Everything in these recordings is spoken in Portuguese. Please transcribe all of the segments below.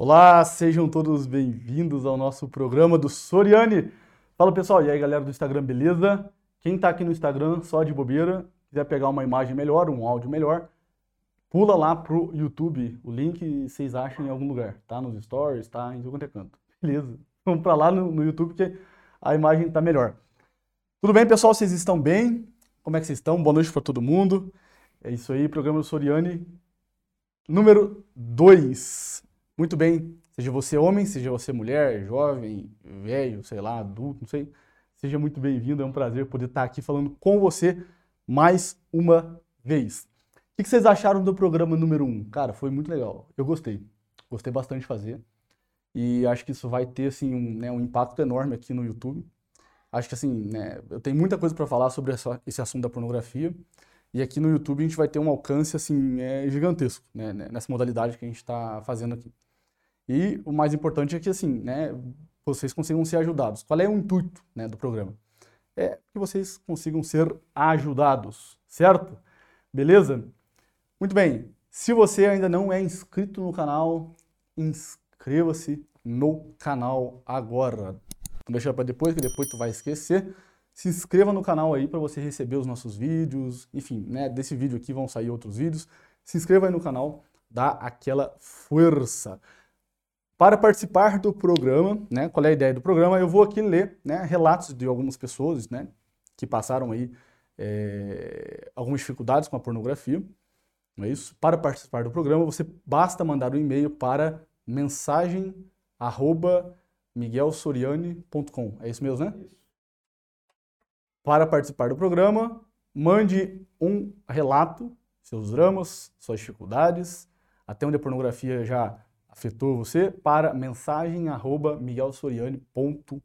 Olá, sejam todos bem-vindos ao nosso programa do Soriane. Fala pessoal, e aí galera do Instagram, beleza? Quem tá aqui no Instagram só de bobeira, quiser pegar uma imagem melhor, um áudio melhor, pula lá pro YouTube. O link vocês acham em algum lugar, tá? Nos stories, tá? Em quanto é canto. Beleza? Vamos pra lá no, no YouTube que a imagem tá melhor. Tudo bem, pessoal? Vocês estão bem? Como é que vocês estão? Boa noite para todo mundo. É isso aí, programa do Soriane número 2. Muito bem, seja você homem, seja você mulher, jovem, velho, sei lá, adulto, não sei. Seja muito bem-vindo, é um prazer poder estar aqui falando com você mais uma vez. O que vocês acharam do programa número 1? Um? Cara, foi muito legal. Eu gostei. Gostei bastante de fazer. E acho que isso vai ter assim, um, né, um impacto enorme aqui no YouTube. Acho que assim, né, eu tenho muita coisa para falar sobre essa, esse assunto da pornografia. E aqui no YouTube a gente vai ter um alcance assim, é, gigantesco né, nessa modalidade que a gente está fazendo aqui. E o mais importante é que assim, né, vocês consigam ser ajudados. Qual é o intuito né, do programa? É que vocês consigam ser ajudados, certo? Beleza? Muito bem. Se você ainda não é inscrito no canal, inscreva-se no canal agora. Não deixa para depois, que depois tu vai esquecer. Se inscreva no canal aí para você receber os nossos vídeos. Enfim, né, desse vídeo aqui vão sair outros vídeos. Se inscreva aí no canal, dá aquela força. Para participar do programa, né, qual é a ideia do programa? Eu vou aqui ler né, relatos de algumas pessoas né, que passaram aí é, algumas dificuldades com a pornografia. Não é isso? Para participar do programa, você basta mandar um e-mail para mensagem@miguelsoriani.com. É isso mesmo, né? Isso. Para participar do programa, mande um relato, seus dramas, suas dificuldades, até onde a pornografia já afetou você para mensagem arroba miguelsoriani.com,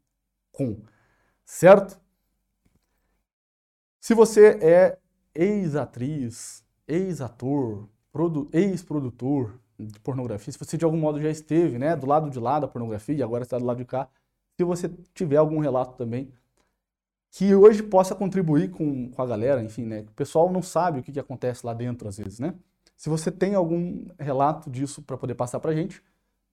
certo? Se você é ex-atriz, ex-ator, ex-produtor de pornografia, se você de algum modo já esteve né, do lado de lá da pornografia e agora está do lado de cá, se você tiver algum relato também que hoje possa contribuir com, com a galera, enfim, né? O pessoal não sabe o que, que acontece lá dentro às vezes, né? Se você tem algum relato disso para poder passar para a gente,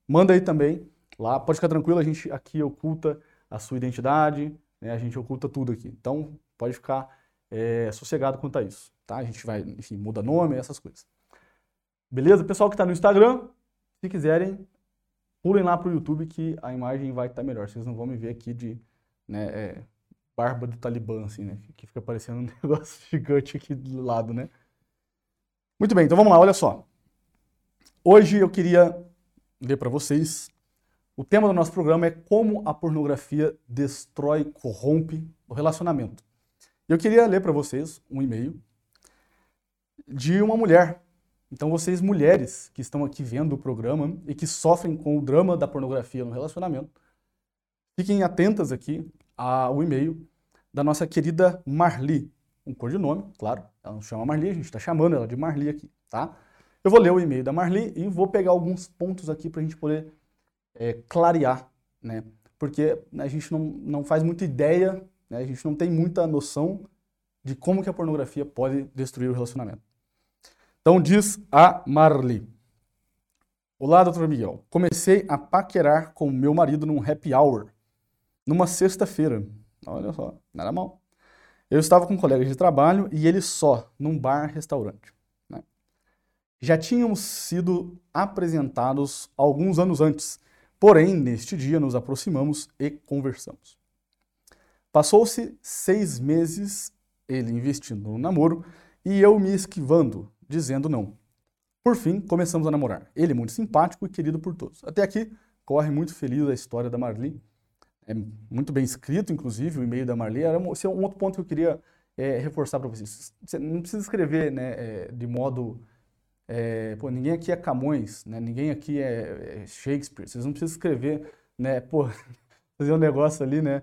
manda aí também. Lá pode ficar tranquilo, a gente aqui oculta a sua identidade, né? a gente oculta tudo aqui. Então pode ficar é, sossegado quanto a isso, tá? A gente vai, enfim, muda nome, essas coisas. Beleza? Pessoal que está no Instagram, se quiserem, pulem lá para o YouTube que a imagem vai estar tá melhor. Vocês não vão me ver aqui de né, é, barba do Talibã, assim, né? Que fica parecendo um negócio gigante aqui do lado, né? Muito bem, então vamos lá, olha só. Hoje eu queria ler para vocês. O tema do nosso programa é como a pornografia destrói, corrompe o relacionamento. Eu queria ler para vocês um e-mail de uma mulher. Então vocês mulheres que estão aqui vendo o programa e que sofrem com o drama da pornografia no relacionamento, fiquem atentas aqui ao e-mail da nossa querida Marli um codinome, claro. Ela não chama Marli, a gente está chamando ela de Marli aqui, tá? Eu vou ler o e-mail da Marli e vou pegar alguns pontos aqui para a gente poder é, clarear, né? Porque a gente não, não faz muita ideia, né? a gente não tem muita noção de como que a pornografia pode destruir o relacionamento. Então diz a Marli. Olá, doutor Miguel. Comecei a paquerar com meu marido num happy hour, numa sexta-feira. Olha só, nada mal. Eu estava com um colega de trabalho e ele só, num bar-restaurante. Né? Já tínhamos sido apresentados alguns anos antes, porém, neste dia nos aproximamos e conversamos. Passou-se seis meses, ele investindo no namoro e eu me esquivando, dizendo não. Por fim, começamos a namorar. Ele muito simpático e querido por todos. Até aqui, corre muito feliz a história da Marli é muito bem escrito, inclusive, o e-mail da Marli. Era um, esse é um outro ponto que eu queria é, reforçar para vocês. Você não precisa escrever né, é, de modo. É, pô, ninguém aqui é Camões, né? ninguém aqui é, é Shakespeare. Vocês não precisam escrever, né? Pô, fazer um negócio ali, né?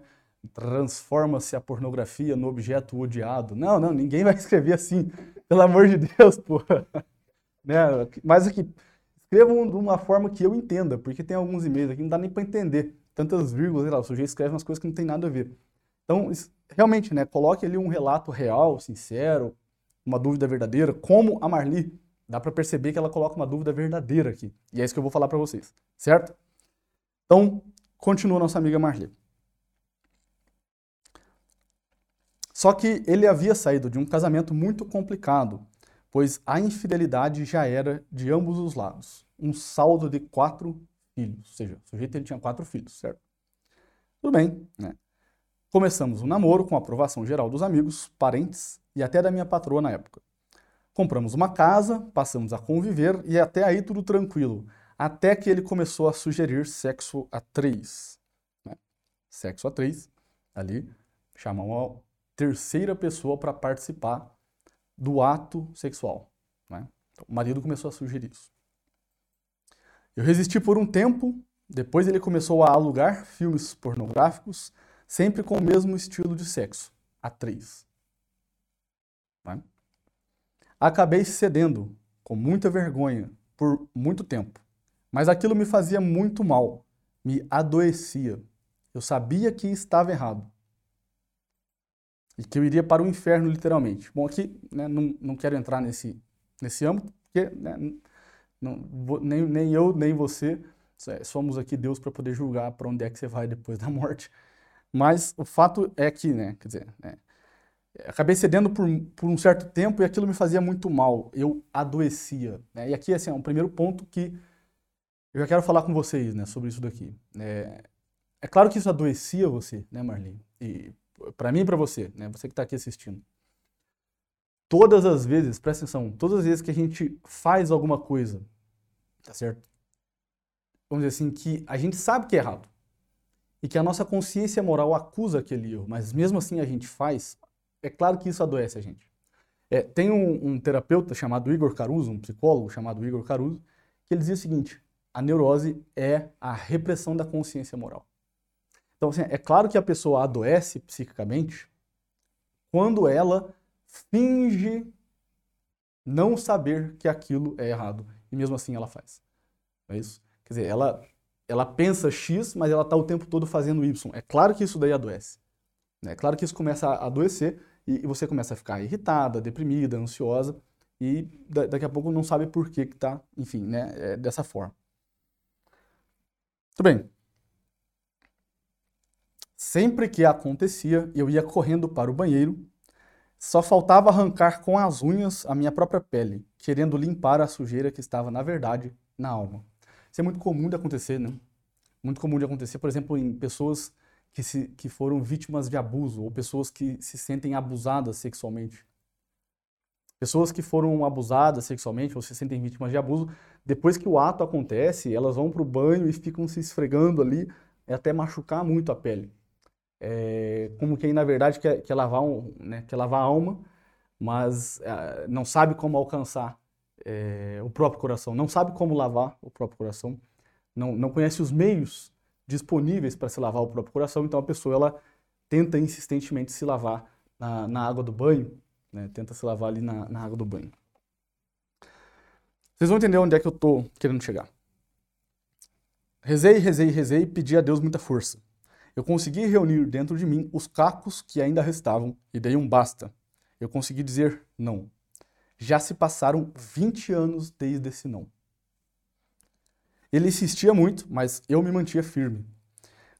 Transforma-se a pornografia no objeto odiado. Não, não, ninguém vai escrever assim. Pelo amor de Deus, pô. Né? Mas aqui, escrevam de uma forma que eu entenda, porque tem alguns e-mails aqui que não dá nem para entender tantas vírgulas, sei lá, o sujeito escreve umas coisas que não tem nada a ver. Então, realmente, né, coloque ali um relato real, sincero, uma dúvida verdadeira, como a Marli Dá para perceber que ela coloca uma dúvida verdadeira aqui. E é isso que eu vou falar para vocês, certo? Então, continua nossa amiga Marli. Só que ele havia saído de um casamento muito complicado, pois a infidelidade já era de ambos os lados. Um saldo de quatro filhos, ou seja, o sujeito ele tinha quatro filhos, certo? Tudo bem, né? Começamos o um namoro com aprovação geral dos amigos, parentes e até da minha patroa na época. Compramos uma casa, passamos a conviver e até aí tudo tranquilo. Até que ele começou a sugerir sexo a três. Né? Sexo a três, ali, chamar uma terceira pessoa para participar do ato sexual. Né? Então, o marido começou a sugerir isso. Eu resisti por um tempo, depois ele começou a alugar filmes pornográficos, sempre com o mesmo estilo de sexo, a três. Né? Acabei cedendo, com muita vergonha, por muito tempo. Mas aquilo me fazia muito mal, me adoecia. Eu sabia que estava errado. E que eu iria para o inferno, literalmente. Bom, aqui né, não, não quero entrar nesse, nesse âmbito, porque né, não, nem, nem eu, nem você é, somos aqui Deus para poder julgar para onde é que você vai depois da morte. Mas o fato é que, né, quer dizer, né, acabei cedendo por, por um certo tempo e aquilo me fazia muito mal. Eu adoecia. Né? E aqui, assim, é um primeiro ponto que eu já quero falar com vocês, né, sobre isso daqui. É, é claro que isso adoecia você, né, Marlene? E para mim e para você, né, você que está aqui assistindo. Todas as vezes, presta atenção, todas as vezes que a gente faz alguma coisa, tá certo? Vamos dizer assim, que a gente sabe que é errado e que a nossa consciência moral acusa aquele erro, mas mesmo assim a gente faz, é claro que isso adoece a gente. É, tem um, um, terapeuta chamado Igor Caruso, um psicólogo chamado Igor Caruso, que ele dizia o seguinte: a neurose é a repressão da consciência moral. Então, assim, é claro que a pessoa adoece psiquicamente quando ela finge não saber que aquilo é errado e mesmo assim ela faz. É isso? Quer dizer, ela, ela pensa X, mas ela está o tempo todo fazendo Y. É claro que isso daí adoece. É claro que isso começa a adoecer e, você começa a ficar irritada, deprimida, ansiosa e daqui a pouco não sabe por que está, enfim, né, é dessa forma. Tudo bem. Sempre que acontecia, eu ia correndo para o banheiro, só faltava arrancar com as unhas a minha própria pele, querendo limpar a sujeira que estava, na verdade, na alma. Isso é muito comum de acontecer, né? Muito comum de acontecer, por exemplo, em pessoas que, se, que foram vítimas de abuso ou pessoas que se sentem abusadas sexualmente. Pessoas que foram abusadas sexualmente ou se sentem vítimas de abuso, depois que o ato acontece, elas vão para o banho e ficam se esfregando ali, até machucar muito a pele. É, como quem, na verdade, quer, quer, lavar, um, né, quer lavar a alma, mas é, não sabe como alcançar é, o próprio coração, não sabe como lavar o próprio coração, não, não conhece os meios disponíveis para se lavar o próprio coração, então a pessoa ela tenta insistentemente se lavar na, na água do banho, né? tenta se lavar ali na, na água do banho. Vocês vão entender onde é que eu estou querendo chegar. Rezei, rezei, rezei pedi a Deus muita força. Eu consegui reunir dentro de mim os cacos que ainda restavam e dei um basta. Eu consegui dizer não. Já se passaram 20 anos desde esse não. Ele insistia muito, mas eu me mantia firme.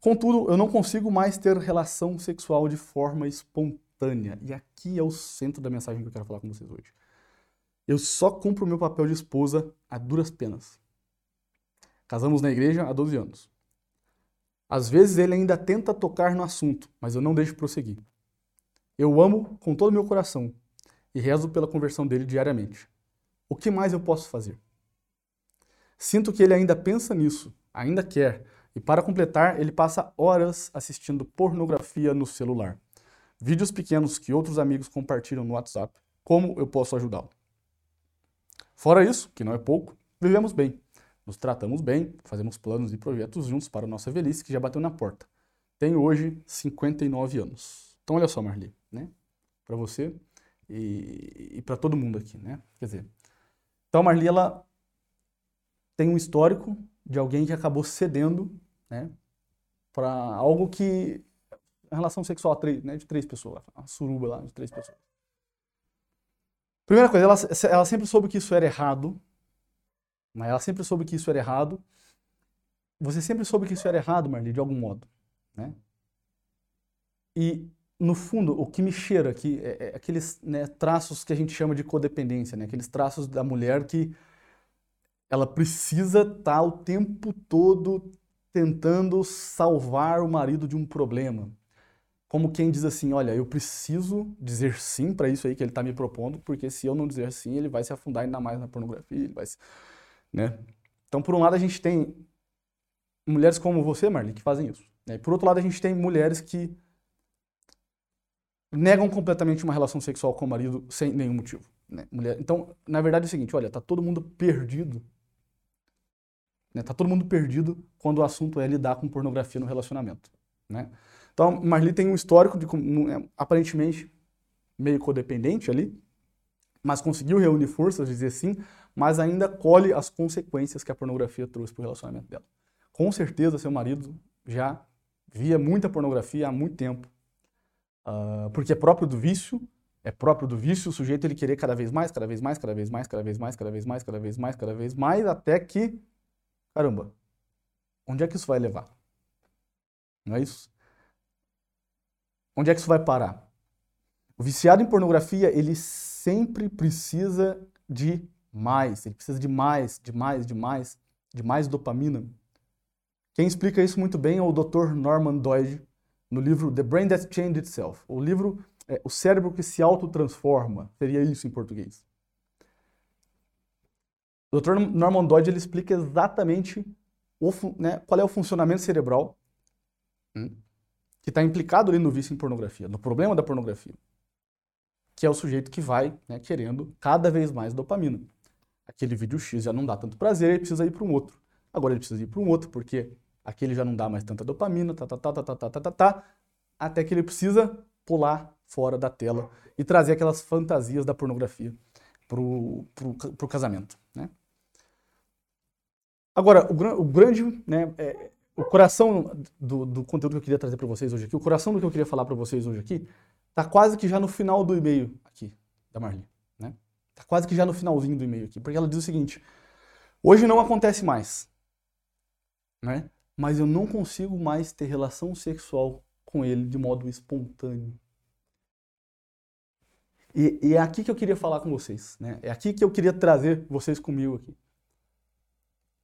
Contudo, eu não consigo mais ter relação sexual de forma espontânea. E aqui é o centro da mensagem que eu quero falar com vocês hoje. Eu só cumpro meu papel de esposa a duras penas. Casamos na igreja há 12 anos. Às vezes ele ainda tenta tocar no assunto, mas eu não deixo prosseguir. Eu amo com todo o meu coração e rezo pela conversão dele diariamente. O que mais eu posso fazer? Sinto que ele ainda pensa nisso, ainda quer, e para completar, ele passa horas assistindo pornografia no celular. Vídeos pequenos que outros amigos compartilham no WhatsApp. Como eu posso ajudá-lo? Fora isso, que não é pouco, vivemos bem. Nos tratamos bem, fazemos planos e projetos juntos para a nossa velhice, que já bateu na porta. Tenho hoje 59 anos. Então, olha só, Marli, né? Para você e, e para todo mundo aqui, né? Quer dizer, então, Marli, ela tem um histórico de alguém que acabou cedendo, né, para algo que a relação sexual né, de três pessoas, a suruba lá de três pessoas. Primeira coisa, ela, ela sempre soube que isso era errado. Né? Ela sempre soube que isso era errado. Você sempre soube que isso era errado, Marli, de algum modo. Né? E, no fundo, o que me cheira aqui é, é aqueles né, traços que a gente chama de codependência, né? aqueles traços da mulher que ela precisa estar tá o tempo todo tentando salvar o marido de um problema. Como quem diz assim, olha, eu preciso dizer sim para isso aí que ele está me propondo, porque se eu não dizer sim, ele vai se afundar ainda mais na pornografia, ele vai se, né? Então, por um lado, a gente tem mulheres como você, Marli, que fazem isso. Né? E por outro lado, a gente tem mulheres que negam completamente uma relação sexual com o marido sem nenhum motivo. Né? Mulher... Então, na verdade é o seguinte, olha, tá todo mundo perdido né? Tá todo mundo perdido quando o assunto é lidar com pornografia no relacionamento. Né? Então, Marli tem um histórico de é, aparentemente meio codependente ali, mas conseguiu reunir forças, dizer sim, mas ainda colhe as consequências que a pornografia trouxe para o relacionamento dela. Com certeza, seu marido já via muita pornografia há muito tempo, uh, porque é próprio do vício, é próprio do vício o sujeito ele querer cada vez mais, cada vez mais, cada vez mais, cada vez mais, cada vez mais, cada vez mais, cada vez mais, até que Caramba, onde é que isso vai levar? Não é isso? Onde é que isso vai parar? O viciado em pornografia, ele sempre precisa de mais, ele precisa de mais, de mais, de mais, de mais dopamina. Quem explica isso muito bem é o Dr. Norman Doidge, no livro The Brain That Changed Itself. O livro é O Cérebro que se autotransforma, seria isso em português. O Dr. Norman Dodge ele explica exatamente o, né, qual é o funcionamento cerebral hum, que está implicado ali no vício em pornografia, no problema da pornografia, que é o sujeito que vai né, querendo cada vez mais dopamina. Aquele vídeo X já não dá tanto prazer, ele precisa ir para um outro. Agora ele precisa ir para um outro porque aquele já não dá mais tanta dopamina, tá, tá, tá, tá, tá, tá, tá, tá, tá, até que ele precisa pular fora da tela e trazer aquelas fantasias da pornografia pro, pro casamento, né? Agora, o, o grande, né, é, o coração do, do, conteúdo que eu queria trazer para vocês hoje aqui, o coração do que eu queria falar para vocês hoje aqui, tá quase que já no final do e-mail aqui, da Marli? Tá quase que já no finalzinho do e-mail aqui, porque ela diz o seguinte, hoje não acontece mais, né? Mas eu não consigo mais ter relação sexual com ele de modo espontâneo. E, e, é aqui que eu queria falar com vocês, né? É aqui que eu queria trazer vocês comigo aqui.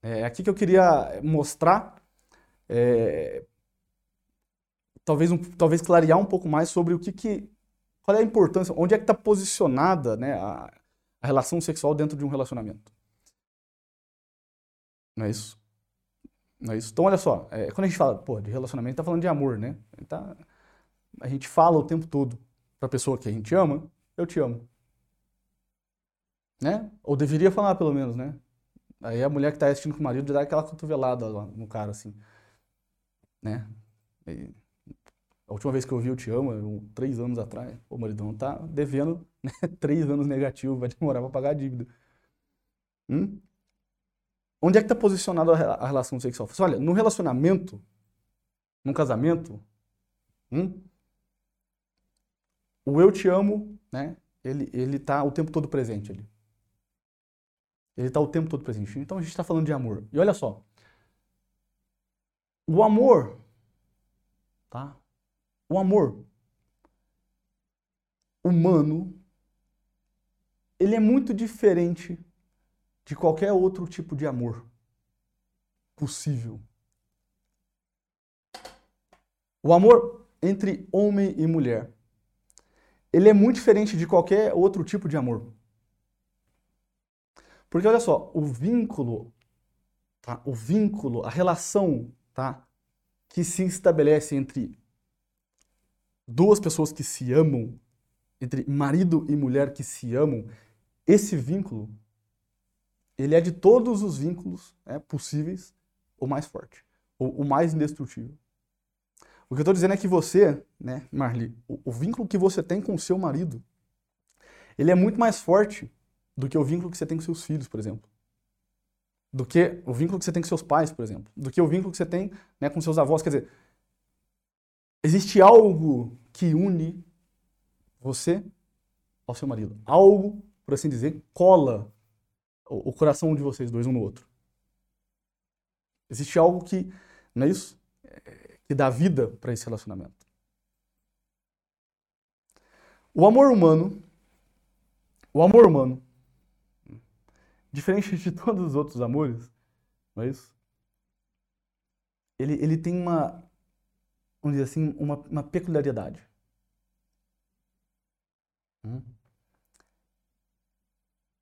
É aqui que eu queria mostrar, é, talvez, um, talvez clarear um pouco mais sobre o que, que qual é a importância, onde é que está posicionada né, a, a, relação sexual dentro de um relacionamento. Não é isso? Não é isso? Então, olha só, é, quando a gente fala pô, de relacionamento, está falando de amor, né? Tá, a gente fala o tempo todo para a pessoa que a gente ama, eu te amo. Né? Ou deveria falar, pelo menos, né? Aí a mulher que está assistindo com o marido dá aquela cotovelada no cara, assim. Né? E a última vez que eu vi o Te Amo, três anos atrás, o maridão tá devendo né? três anos negativo, vai demorar para pagar a dívida. Hum? Onde é que está posicionada a relação sexual? Olha, no relacionamento, num casamento, hum? o eu te amo né? Ele, ele tá o tempo todo presente ali. Ele está o tempo todo presente. Então a gente está falando de amor. E olha só. O amor, tá? O amor humano, ele é muito diferente de qualquer outro tipo de amor possível. O amor entre homem e mulher ele é muito diferente de qualquer outro tipo de amor. Porque olha só, o vínculo, tá? O vínculo, a relação, tá? Que se estabelece entre duas pessoas que se amam, entre marido e mulher que se amam, esse vínculo, ele é de todos os vínculos né, possíveis o mais forte, o, o mais indestrutível. O que eu estou dizendo é que você, né, Marli, o, o, vínculo que você tem com o seu marido, ele é muito mais forte do que o vínculo que você tem com seus filhos, por exemplo. Do que o vínculo que você tem com seus pais, por exemplo. Do que o vínculo que você tem né, com seus avós. Quer dizer, existe algo que une você ao seu marido. Algo por assim dizer, cola o, coração de vocês dois um no outro. Existe algo que, não é isso? É, que dá vida para esse relacionamento. O amor humano, o amor humano, diferente de todos os outros amores, não é isso? Ele, ele tem uma, vamos dizer assim, uma, uma peculiaridade. Hum?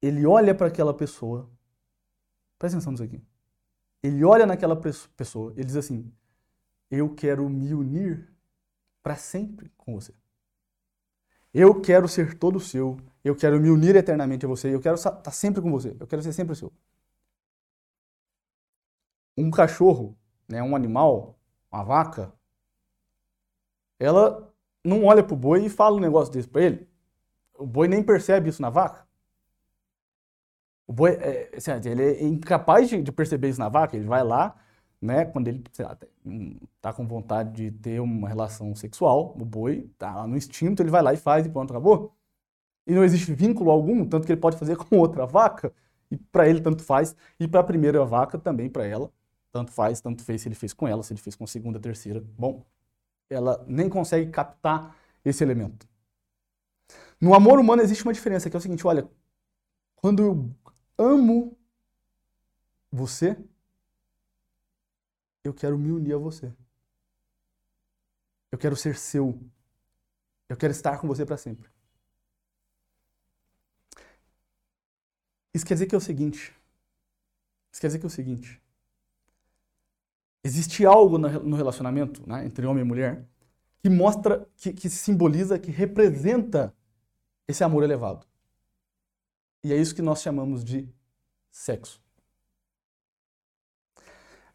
Ele olha para aquela pessoa, presta atenção nisso aqui. Ele olha naquela pessoa, ele diz assim: Eu quero me unir para sempre com você. Eu quero ser todo seu. Eu quero me unir eternamente a você. Eu quero estar tá sempre com você. Eu quero ser sempre seu. Um cachorro, né, um animal, uma vaca, ela não olha pro boi e fala um negócio desse para ele. O boi nem percebe isso na vaca. O boi, é, assim, ele é incapaz de, de perceber isso na vaca. Ele vai lá, né, quando ele lá, tá com vontade de ter uma relação sexual, o boi tá lá no instinto, ele vai lá e faz e pronto, acabou. E não existe vínculo algum, tanto que ele pode fazer com outra vaca, e para ele tanto faz, e para a primeira vaca também para ela, tanto faz, tanto fez se ele fez com ela, se ele fez com a segunda, terceira. Bom, ela nem consegue captar esse elemento. No amor humano existe uma diferença, que é o seguinte, olha, quando eu amo você, eu quero me unir a você. Eu quero ser seu. Eu quero estar com você para sempre. Isso quer dizer que é o seguinte. Isso quer dizer que é o seguinte. Existe algo no relacionamento né, entre homem e mulher que mostra, que, que simboliza, que representa esse amor elevado. E é isso que nós chamamos de sexo.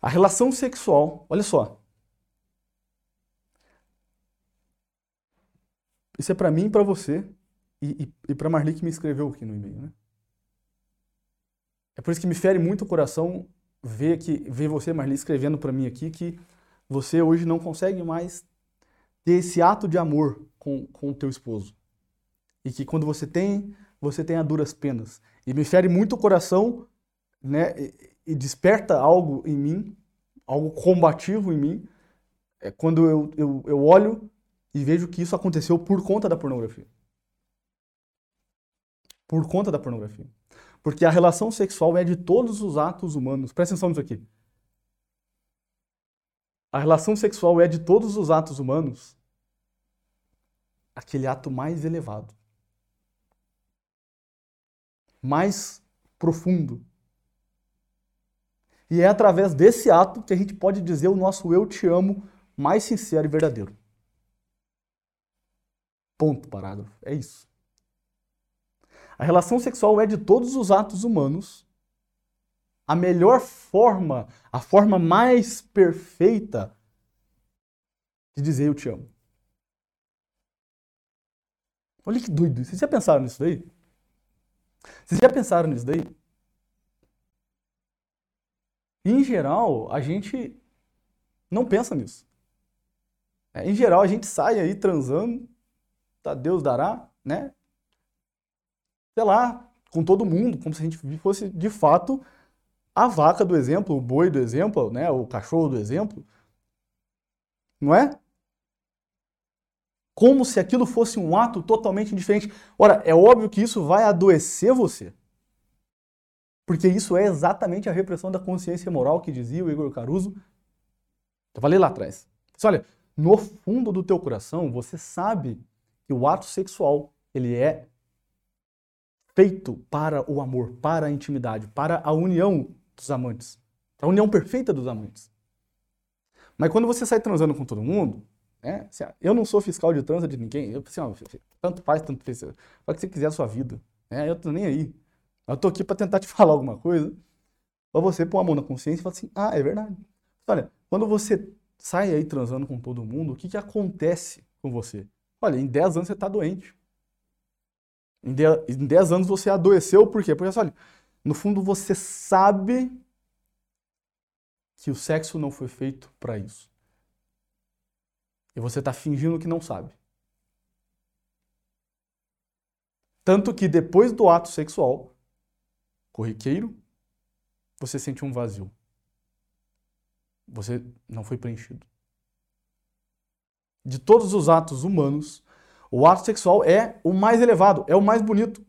A relação sexual, olha só. Isso é para mim e para você e, e, e para Marli que me escreveu aqui no e-mail, né? É por isso que me fere muito o coração ver que ver você, Marli, escrevendo para mim aqui que você hoje não consegue mais ter esse ato de amor com com o teu esposo. E que quando você tem, você tem a duras penas. E me fere muito o coração, né? e desperta algo em mim, algo combativo em mim, é quando eu, eu, eu olho e vejo que isso aconteceu por conta da pornografia. Por conta da pornografia. Porque a relação sexual é de todos os atos humanos. Presta atenção nisso aqui. A relação sexual é de todos os atos humanos aquele ato mais elevado, mais profundo, e é através desse ato que a gente pode dizer o nosso eu te amo mais sincero e verdadeiro. Ponto, parágrafo. É isso. A relação sexual é de todos os atos humanos a melhor forma, a forma mais perfeita de dizer eu te amo. Olha que doido. Vocês já pensaram nisso daí? Vocês já pensaram nisso daí? em geral, a gente não pensa nisso. É, em geral, a gente sai aí transando, tá, Deus dará, né? Sei lá, com todo mundo, como se a gente fosse de fato a vaca do exemplo, o boi do exemplo, né? O cachorro do exemplo. Não é? Como se aquilo fosse um ato totalmente diferente. Ora, é óbvio que isso vai adoecer você. Porque isso é exatamente a repressão da consciência moral que dizia o Igor Caruso. Eu falei lá atrás. Olha, no fundo do teu coração, você sabe que o ato sexual, ele é feito para o amor, para a intimidade, para a união dos amantes. A união perfeita dos amantes. Mas quando você sai transando com todo mundo, né, eu não sou fiscal de transa de ninguém, eu assim, ó, tanto faz, tanto fez, faz o que você quiser a sua vida. Né, eu tô nem aí. Eu tô aqui para tentar te falar alguma coisa, para você pôr a mão na consciência e falar assim: ah, é verdade. Olha, quando você sai aí transando com todo mundo, o que, que acontece com você? Olha, em 10 anos você está doente. Em 10 anos você adoeceu, por quê? Porque, olha, no fundo você sabe que o sexo não foi feito para isso. E você está fingindo que não sabe. Tanto que depois do ato sexual, corriqueiro, você sente um vazio. Você não foi preenchido. De todos os atos humanos, o ato sexual é o mais elevado, é o mais bonito,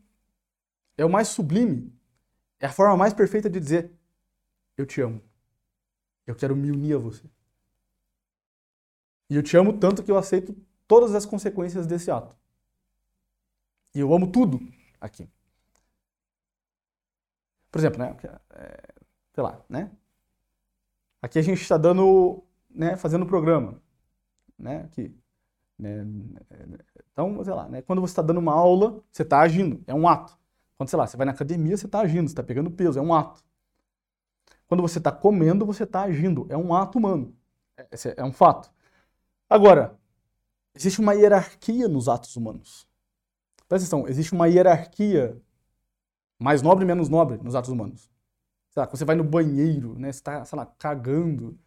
é o mais sublime, é a forma mais perfeita de dizer: Eu te amo. Eu quero me unir a você. E eu te amo tanto que eu aceito todas as consequências desse ato. E eu amo tudo aqui. Por exemplo, né? É, sei lá, né? Aqui a gente está dando, né? Fazendo o programa, né? Aqui. Né? Então, sei lá, né? Quando você está dando uma aula, você está agindo, é um ato. Quando, sei lá, você vai na academia, você está agindo, você está pegando peso, é um ato. Quando você está comendo, você está agindo, é um ato humano. Esse é um fato. Agora, existe uma hierarquia nos atos humanos. Presta atenção, existe uma hierarquia mais nobre e menos nobre nos atos humanos. Sei lá, quando você vai no banheiro, né, você está, sei lá, cagando.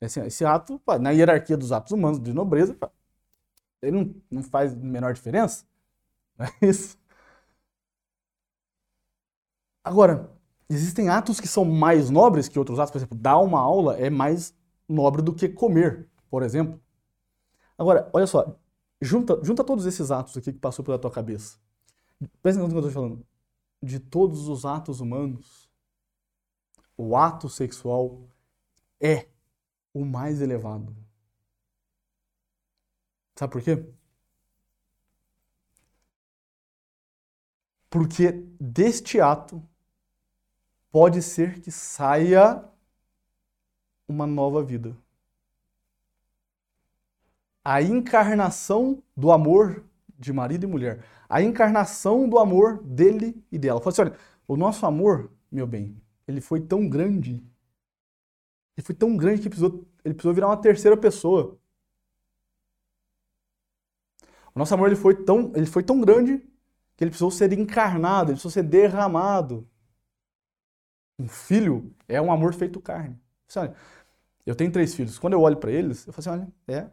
Esse, esse ato, na hierarquia dos atos humanos de nobreza, ele não, não faz menor diferença. Não é isso? Agora, existem atos que são mais nobres que outros atos. Por exemplo, dar uma aula é mais nobre do que comer, por exemplo. Agora, olha só, Junta, junta todos esses atos aqui que passou pela tua cabeça. Presta no que eu estou falando. De todos os atos humanos, o ato sexual é o mais elevado. Sabe por quê? Porque deste ato pode ser que saia uma nova vida a encarnação do amor de marido e mulher. A encarnação do amor dele e dela. Falei assim, olha, o nosso amor, meu bem, ele foi tão grande. Ele foi tão grande que precisou, ele precisou virar uma terceira pessoa. O nosso amor ele foi, tão, ele foi tão grande que ele precisou ser encarnado, ele precisou ser derramado. Um filho é um amor feito carne. Olha, eu tenho três filhos. Quando eu olho para eles, eu falo assim, olha, é,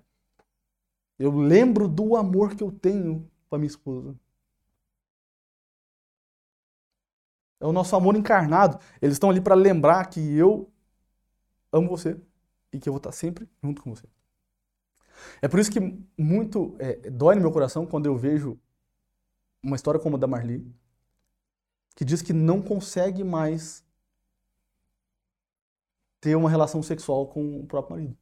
eu lembro do amor que eu tenho com a minha esposa. É o nosso amor encarnado. Eles estão ali para lembrar que eu amo você e que eu vou estar sempre junto com você. É por isso que muito é, dói no meu coração quando eu vejo uma história como a da Marli, que diz que não consegue mais ter uma relação sexual com o próprio marido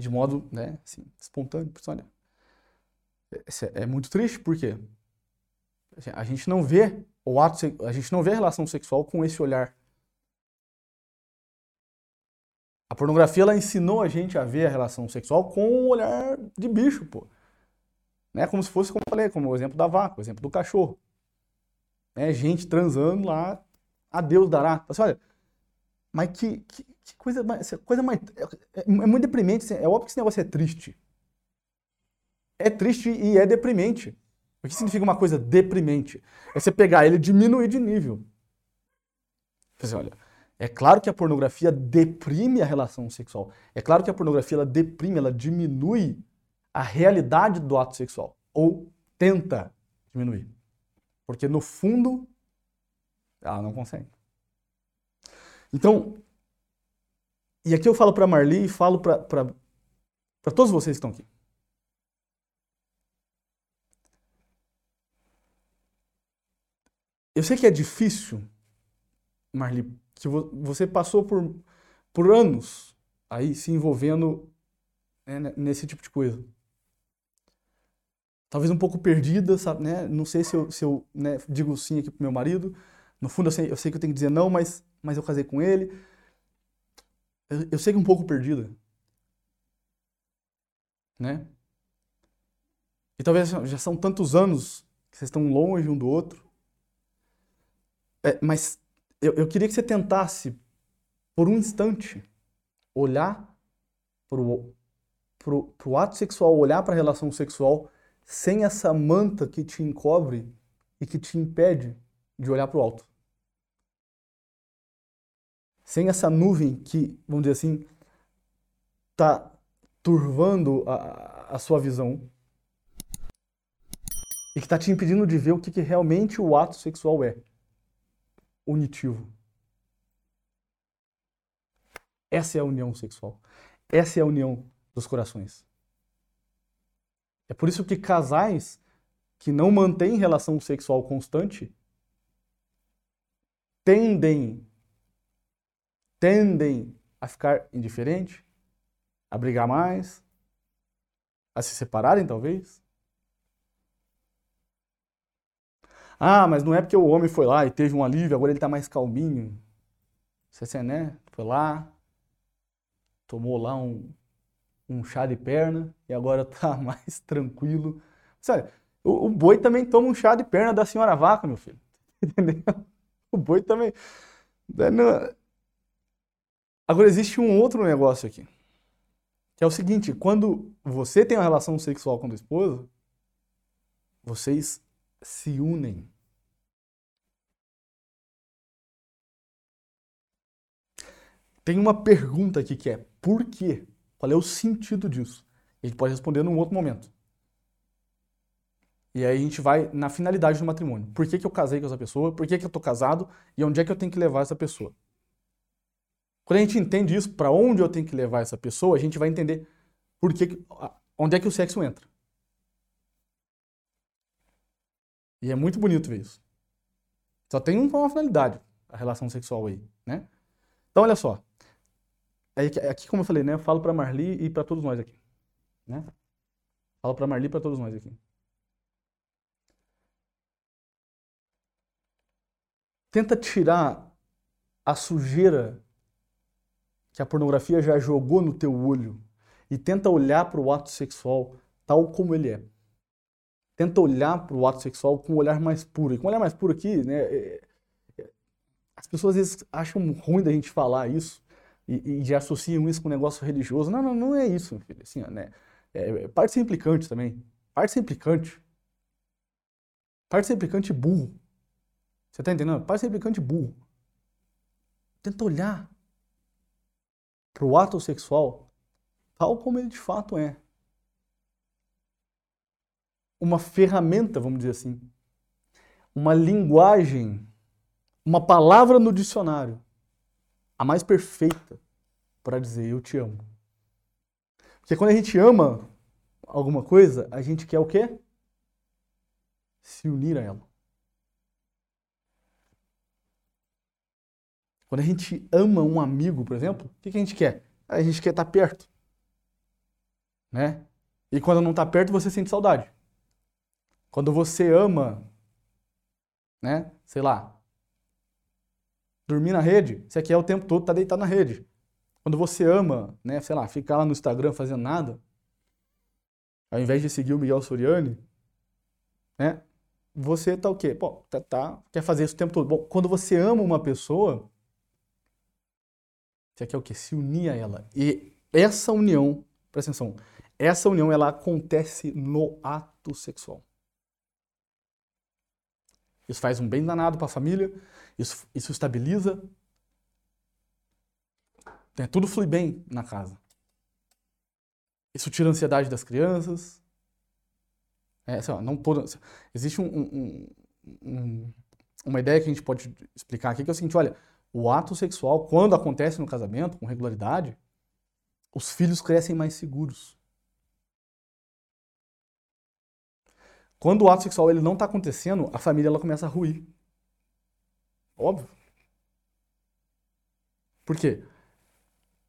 de modo né, assim, espontâneo. Olha, é, é muito triste porque a gente não vê o ato, a gente não vê a relação sexual com esse olhar. A pornografia ela ensinou a gente a ver a relação sexual com um olhar de bicho, pô. Né? Como se fosse, como eu falei, como o exemplo da vaca, o exemplo do cachorro. Né? Gente transando lá, a Deus dará. Assim, olha, mas que, que, que coisa mais. Coisa mais é, é, é muito deprimente. Assim, é óbvio que esse negócio é triste. É triste e é deprimente. O que significa uma coisa deprimente? É você pegar ele e diminuir de nível. Assim, olha, é claro que a pornografia deprime a relação sexual. É claro que a pornografia ela deprime, ela diminui a realidade do ato sexual. Ou tenta diminuir. Porque no fundo, ela não consegue. Então, e aqui eu falo para Marli e falo para todos vocês que estão aqui. Eu sei que é difícil, Marli, que você passou por, por anos aí se envolvendo né, nesse tipo de coisa. Talvez um pouco perdida, sabe, né? Não sei se eu, se eu né, digo sim aqui pro meu marido. No fundo eu sei, eu sei que eu tenho que dizer não, mas mas eu casei com ele. Eu, eu sei que um pouco perdida. Né? E talvez já são tantos anos que vocês estão longe um do outro. É, mas eu, eu queria que você tentasse, por um instante, olhar para o ato sexual, olhar para a relação sexual sem essa manta que te encobre e que te impede de olhar para o alto sem essa nuvem que, vamos dizer assim, está turvando a, a sua visão. e que está te impedindo de ver o que, que realmente o ato sexual é. Unitivo. Essa é a união sexual. Essa é a união dos corações. É por isso que casais que não mantêm relação sexual constante tendem tendem a ficar indiferente, a brigar mais, a se separarem talvez. Ah, mas não é porque o homem foi lá e teve um alívio, agora ele está mais calminho. Você, né? Foi lá, tomou lá um, um chá de perna e agora está mais tranquilo. Sabe, o, o, boi também toma um chá de perna da senhora vaca, meu filho. Entendeu? O boi também. Né, agora existe um outro negócio aqui. Que é o seguinte, quando você tem uma relação sexual com a esposa, vocês se unem. Tem uma pergunta aqui que é: por quê? Qual é o sentido disso? Gente pode responder num outro momento. E aí a gente vai na finalidade do matrimônio. Por que, que eu casei com essa pessoa? Por que, que eu tô casado? E onde é que eu tenho que levar essa pessoa? Quando a gente entende isso, para onde eu tenho que levar essa pessoa, a gente vai entender por que, onde é que o sexo entra. E é muito bonito ver isso. Só tem uma finalidade, a relação sexual aí, né? Então, olha só. Aqui, como eu falei, né? Eu falo para Marli e para todos nós aqui, né? Falo para Marli e para todos nós aqui. Tenta tirar a sujeira que a pornografia já jogou no teu olho e tenta olhar para o ato sexual tal como ele é tenta olhar para o ato sexual com um olhar mais puro. E com um olhar mais puro aqui, né, é, é, as pessoas às vezes acham ruim da gente falar isso e, e já associam isso com um negócio religioso. Não, não, não é isso, meu filho. Assim, né, é, é parte ser implicante também. Parte ser implicante. Parte ser implicante burro. Você está entendendo? Parte ser implicante burro. Tenta olhar para o ato sexual tal como ele de fato é uma ferramenta, vamos dizer assim, uma linguagem, uma palavra no dicionário, a mais perfeita para dizer eu te amo. Porque quando a gente ama alguma coisa, a gente quer o quê? Se unir a ela. Quando a gente ama um amigo, por exemplo, o que a gente quer? A gente quer estar perto. Né? E quando não está perto, você sente saudade. Quando você ama, né? Sei lá, dormir na rede, você quer o tempo todo tá deitado na rede. Quando você ama, né, sei lá, ficar lá no Instagram fazendo nada, ao invés de seguir o Miguel Soriani, né? Você tá o quê? Pô, tá, tá, quer fazer isso o tempo todo. Bom, quando você ama uma pessoa, você quer o quê? Se unir a ela. E essa união, presta atenção, essa união ela acontece no ato sexual. Isso faz um bem danado para a família, isso, isso estabiliza. Né? Tudo flui bem na casa. Isso tira a ansiedade das crianças. É, assim, ó, não todo, existe um, um, um, uma ideia que a gente pode explicar aqui que é o seguinte: olha, o ato sexual, quando acontece no casamento, com regularidade, os filhos crescem mais seguros. Quando o ato sexual ele não está acontecendo, a família ela começa a ruir. Óbvio. Por quê?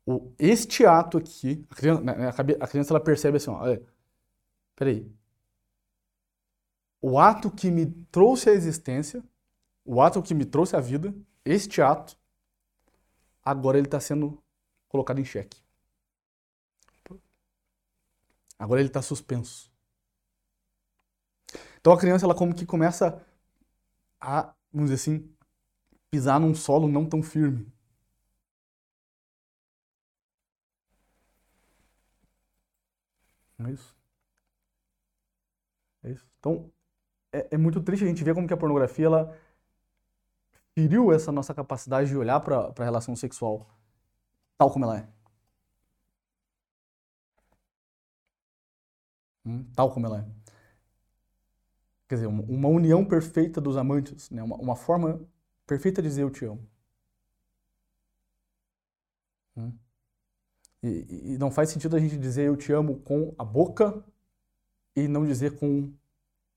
O, este ato aqui, a criança, né, a criança ela percebe assim, olha, peraí. O ato que me trouxe a existência, o ato que me trouxe a vida, este ato, agora ele está sendo colocado em xeque. Agora ele está suspenso. Então a criança ela como que começa a, vamos dizer assim, pisar num solo não tão firme. É isso? É isso. Então, é, é, muito triste a gente ver como que a pornografia ela feriu essa nossa capacidade de olhar para a relação sexual tal como ela é. Hum, tal como ela é. Quer dizer, uma união perfeita dos amantes, né? uma, uma forma perfeita de dizer eu te amo. Hum? E, e, não faz sentido a gente dizer eu te amo com a boca e não dizer com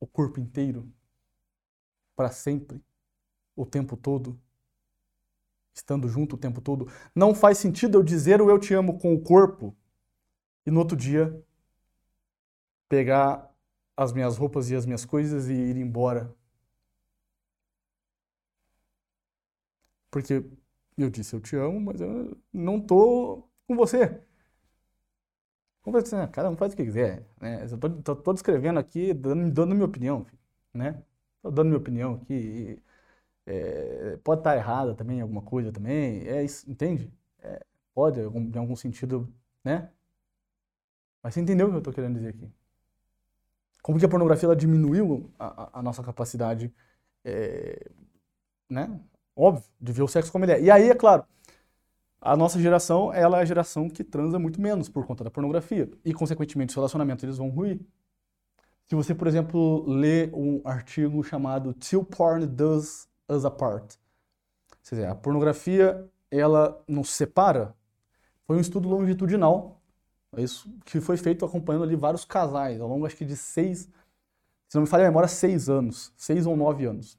o corpo inteiro, para sempre, o tempo todo, estando junto o tempo todo. Não faz sentido eu dizer o eu te amo com o corpo e no outro dia pegar as minhas roupas e as minhas coisas e ir embora. Porque eu disse eu te amo, mas eu não tô com você. Como assim, cada um faz o que quiser. Né? Eu tô, tô, tô descrevendo aqui, dando, dando minha opinião, né? Tô dando minha opinião aqui. É, pode estar errada também alguma coisa também, é isso, entende? É, pode, em algum, sentido, né? Mas você entendeu o que eu estou querendo dizer aqui? Como que a pornografia ela diminuiu a, a nossa capacidade, é, né? Óbvio, de ver o sexo como ele é. E aí, é claro, a nossa geração ela é a geração que transa muito menos por conta da pornografia. E, consequentemente, os relacionamentos eles vão ruir. Se você, por exemplo, lê um artigo chamado Till Porn Does Us Apart, quer dizer, a pornografia ela nos separa, foi um estudo longitudinal, isso que foi feito acompanhando ali vários casais, ao longo acho que de seis, se não me falha a memória, seis anos, seis ou nove anos.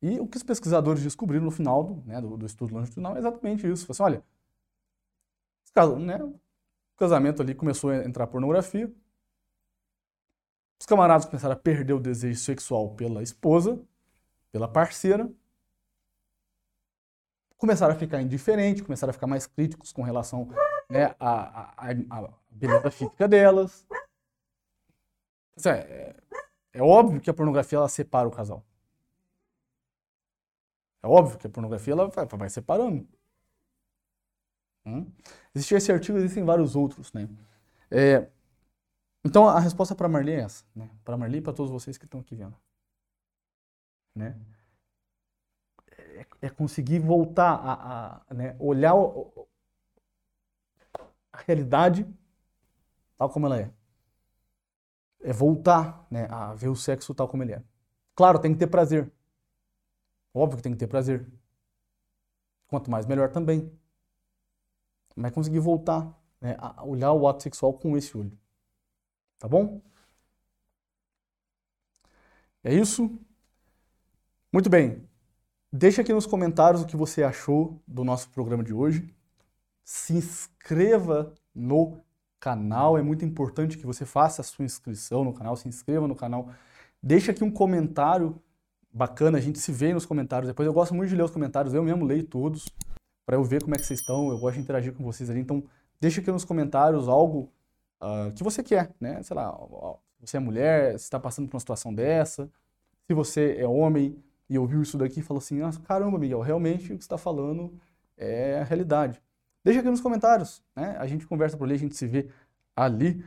E o que os pesquisadores descobriram no final do, né, do, do estudo longitudinal é exatamente isso. Assim, olha, né, o casamento ali começou a entrar pornografia, os camaradas começaram a perder o desejo sexual pela esposa, pela parceira, começaram a ficar indiferentes, começaram a ficar mais críticos com relação né, à, à, à beleza física delas. É, é, é óbvio que a pornografia ela separa o casal. É óbvio que a pornografia ela vai, vai separando. Hum? Existe esse artigo, existem vários outros, né? É, então a resposta para Marli é essa, né? Para Marli e para todos vocês que estão aqui vendo, né? É, é conseguir voltar a, a né? olhar o, a realidade tal como ela é. É voltar, né? A ver o sexo tal como ele é. Claro, tem que ter prazer. Óbvio que tem que ter prazer. Quanto mais, melhor também. Mas conseguir voltar né, a olhar o ato sexual com esse olho. Tá bom? É isso? Muito bem. Deixa aqui nos comentários o que você achou do nosso programa de hoje. Se inscreva no canal, é muito importante que você faça a sua inscrição no canal, se inscreva no canal. Deixa aqui um comentário bacana, a gente se vê nos comentários depois. Eu gosto muito de ler os comentários, eu mesmo leio todos, para eu ver como é que vocês estão, eu gosto de interagir com vocês ali. Então, deixa aqui nos comentários algo uh, que você quer, né? Sei lá, você é mulher, se está passando por uma situação dessa, se você é homem e ouviu isso daqui e falou assim, ah, caramba, Miguel, realmente o que você está falando é a realidade. Deixa aqui nos comentários, né? A gente conversa por ali, a gente se vê ali.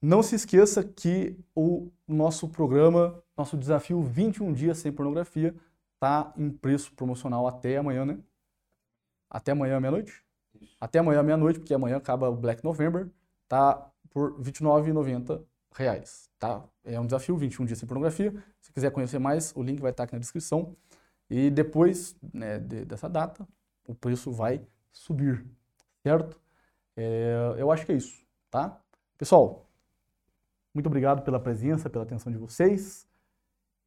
Não se esqueça que o nosso programa, nosso desafio 21 dias sem pornografia, tá em preço promocional até amanhã, né? Até amanhã meia-noite? Até amanhã meia-noite, porque amanhã acaba o Black November, tá por 29,90 reais, tá? É um desafio 21 dias sem pornografia. Se quiser conhecer mais, o link vai estar aqui na descrição. E depois né, de, dessa data, o preço vai subir, certo? É, eu acho que é isso, tá? Pessoal, muito obrigado pela presença, pela atenção de vocês.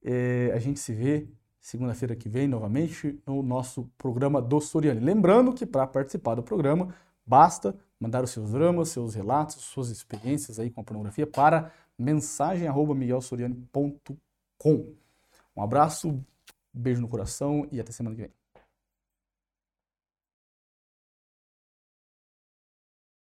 É, a gente se vê segunda-feira que vem novamente no nosso programa do Soriani. Lembrando que para participar do programa basta mandar os seus dramas, seus relatos, suas experiências aí com a pornografia para mensagem@miguelsoriani.com. Um abraço, beijo no coração e até semana que vem.